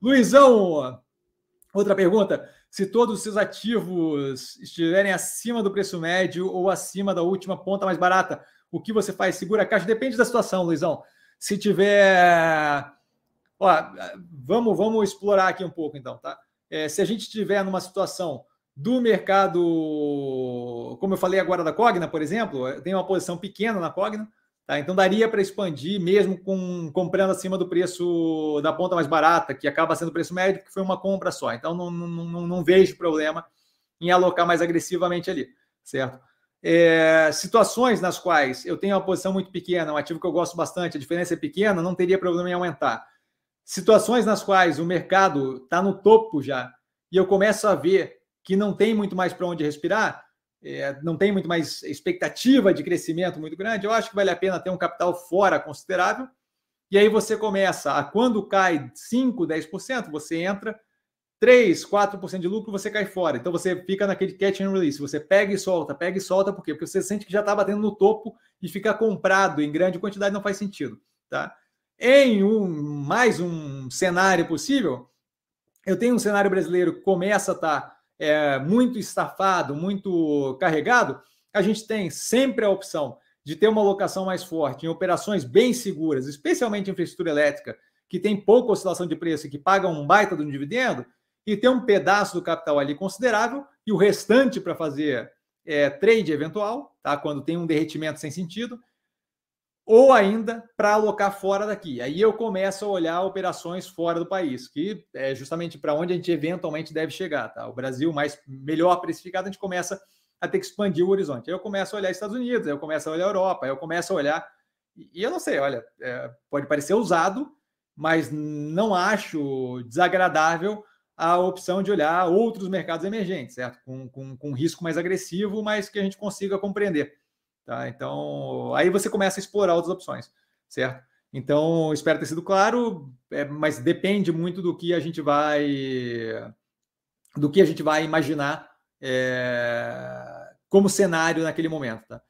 Luizão, outra pergunta. Se todos os seus ativos estiverem acima do preço médio ou acima da última ponta mais barata, o que você faz? Segura a caixa? Depende da situação, Luizão. Se tiver. Ó, vamos, vamos explorar aqui um pouco, então, tá? É, se a gente estiver numa situação do mercado, como eu falei agora da Cogna, por exemplo, tenho uma posição pequena na Cogna, tá? então daria para expandir mesmo com comprando acima do preço da ponta mais barata, que acaba sendo o preço médio, que foi uma compra só. Então não, não, não, não vejo problema em alocar mais agressivamente ali, certo? É, situações nas quais eu tenho uma posição muito pequena, um ativo que eu gosto bastante, a diferença é pequena, não teria problema em aumentar. Situações nas quais o mercado está no topo já e eu começo a ver que não tem muito mais para onde respirar, é, não tem muito mais expectativa de crescimento muito grande, eu acho que vale a pena ter um capital fora considerável. E aí você começa a quando cai 5, 10%, você entra 3, 4% de lucro, você cai fora. Então você fica naquele catch and release. Você pega e solta, pega e solta, por quê? Porque você sente que já está batendo no topo e ficar comprado em grande quantidade não faz sentido. Tá? Em um, mais um cenário possível, eu tenho um cenário brasileiro que começa a estar tá, é, muito estafado, muito carregado. A gente tem sempre a opção de ter uma alocação mais forte em operações bem seguras, especialmente infraestrutura elétrica, que tem pouca oscilação de preço e que pagam um baita do dividendo, e ter um pedaço do capital ali considerável e o restante para fazer é, trade eventual, tá? quando tem um derretimento sem sentido, ou ainda para alocar fora daqui. Aí eu começo a olhar operações fora do país, que é justamente para onde a gente eventualmente deve chegar. Tá? O Brasil mais melhor precificado, a gente começa a ter que expandir o horizonte. Aí eu começo a olhar Estados Unidos, aí eu começo a olhar Europa, aí eu começo a olhar. E eu não sei, olha, é, pode parecer usado, mas não acho desagradável a opção de olhar outros mercados emergentes, certo? Com, com, com risco mais agressivo, mas que a gente consiga compreender. Tá? Então, aí você começa a explorar outras opções, certo? Então, espero ter sido claro, é, mas depende muito do que a gente vai do que a gente vai imaginar é, como cenário naquele momento. Tá?